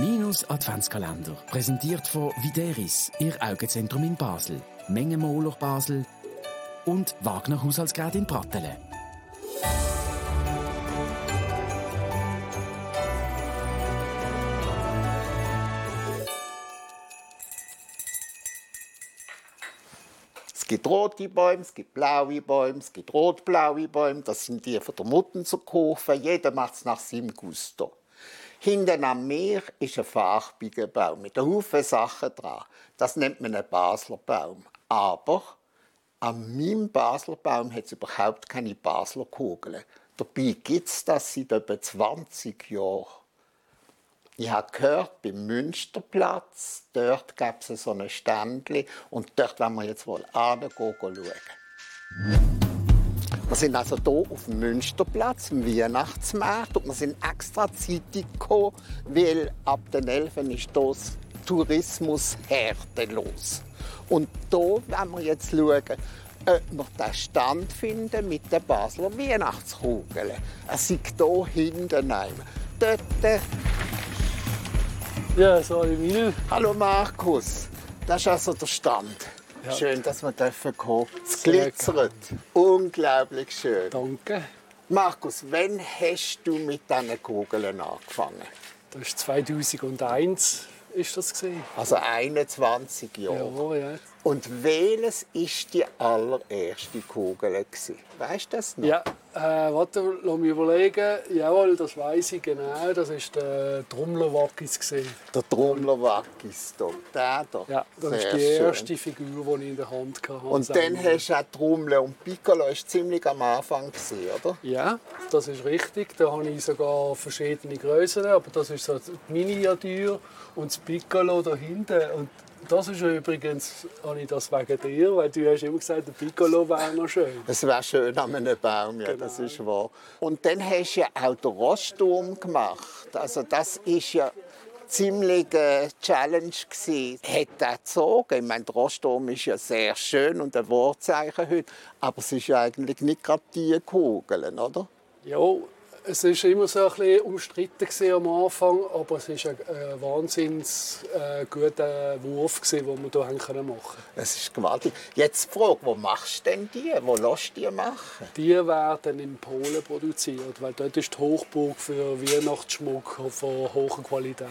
Minus Adventskalender. Präsentiert von Videris, Ihr Augenzentrum in Basel. Mengenmoler Basel und Wagner Haushaltsgerät in Prattelen. Es gibt rote Bäume, es gibt blaue Bäume, es gibt rot-blaue Bäume. Das sind die von der Mutten zu kaufen. Jeder macht es nach seinem Gusto. Hinten am Meer ist ein farbiger Baum mit Haufen Sachen dran. Das nennt man einen Basler Baum. Aber an meinem Basler Baum hat es überhaupt keine Basler Kugeln. Dabei gibt es das seit etwa 20 Jahren. Ich habe gehört, beim Münsterplatz, dort gab es so ein Ständchen und dort wollen wir jetzt wohl hingehen, schauen. Wir sind also hier auf dem Münsterplatz, im Weihnachtsmarkt und wir sind extra zeitig gekommen, weil ab den 11 ist das Tourismus los. Und hier wollen wir jetzt schauen, ob wir den Stand finden mit den Basler Weihnachtskugeln. Es ist hier hinten einmal. Dort Ja, sorry, meine. Hallo Markus, das ist also der Stand. Ja. Schön, dass wir dürfen kommen. Es glitzert. Unglaublich schön. Danke. Markus, wann hast du mit diesen Kugeln angefangen? Das ist 2001 ist das. Also 21 Jahre. Ja, ja. Und welches ist die allererste Kugel? gewesen? Weißt du das noch? Ja, äh, warte, lass mich überlegen. Jawohl, das weiß ich genau. Das ist der Trommlerwackis. Der Trommlerwackis hier. Der da. Ja, das Sehr ist die schön. erste Figur, die ich in der Hand hatte. Und dann hast du auch Trommel und Piccolo ist ziemlich am Anfang gewesen, oder? Ja, das ist richtig. Da habe ich sogar verschiedene Größen, aber das ist so die Miniatur und das Piccolo da hinten. Und das ist übrigens, habe ich das wegen dir, weil du hast immer gesagt, der Piccolo wäre noch schön. Es wäre schön an einem Baum, ja, das Genau. ist wahr. Und dann hast du ja auch den Rosturm gemacht. Also das ist ja ziemlich eine Challenge gewesen. Hat er gezogen? Ich meine, der Rosturm ist ja sehr schön und ein Wahrzeichen heute, aber es ist ja eigentlich nicht gerade die Kugeln, oder? Ja, es war immer so ein bisschen umstritten am Anfang, aber es war ein äh, wahnsinns äh, guter Wurf, gewesen, den wir hier können machen Es ist gewaltig. Jetzt die Frage, wo machst du denn die? Wo lässt du die machen? Die werden in Polen produziert, weil dort ist die Hochburg für Weihnachtsschmuck von hoher Qualität.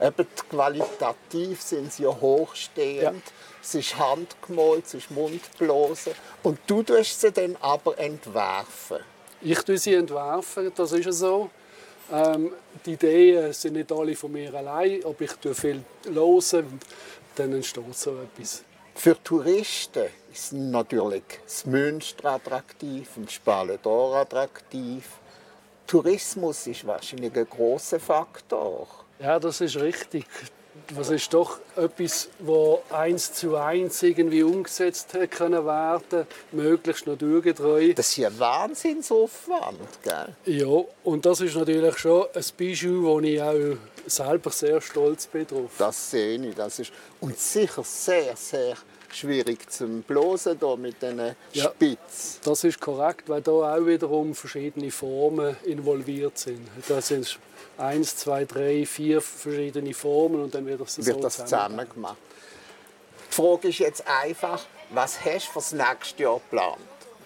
Eben qualitativ sind sie ja hochstehend. Ja. Es ist handgemalt, es ist Mundblasen. Und du tust sie dann aber entwerfen. Ich tue sie entwerfen, das ist so. Ähm, die Ideen sind nicht alle von mir allein, aber ich tue viel hören und dann entsteht so etwas. Für Touristen ist natürlich das Münster attraktiv und Spaledor attraktiv. Tourismus ist wahrscheinlich ein großer Faktor. Ja, das ist richtig. Das ist doch etwas, wo eins zu eins irgendwie umgesetzt können werden, möglichst naturgetreu. Das ist ja Wahnsinnsaufwand. Gell? Ja, und das ist natürlich schon ein Bijou, wo ich auch selber sehr stolz bin drauf. Das sehe ich. Das ist und sicher sehr, sehr schwierig zum Blosen hier mit diesen Ja. Spitzen. Das ist korrekt, weil da auch wiederum verschiedene Formen involviert sind. Da sind eins, zwei, drei, vier verschiedene Formen und dann wird das so wird das zusammen gemacht. Die Frage ist jetzt einfach, was hast du für das nächste Jahr geplant?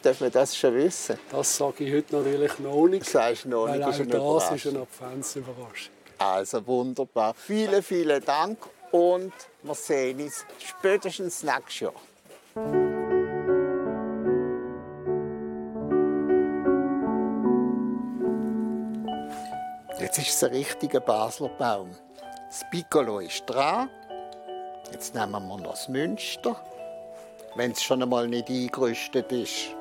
Darf man das schon wissen? Das sage ich heute natürlich noch nicht, Das du noch weil nicht, auch ist eine das ist eine Adventsüberraschung. Also wunderbar. Vielen, vielen Dank und wir sehen uns spätestens nächstes Jahr. Jetzt ist es ein richtiger Basler Baum. Das Piccolo ist dran. Jetzt nehmen wir noch das Münster, wenn es schon einmal nicht eingerüstet ist.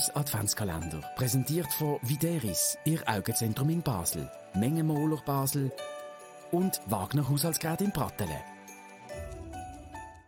Minus Adventskalender. Präsentiert von Videris, Ihr Augenzentrum in Basel. Mengenmoler Basel und Wagner Haushaltsgerät in Prattelen.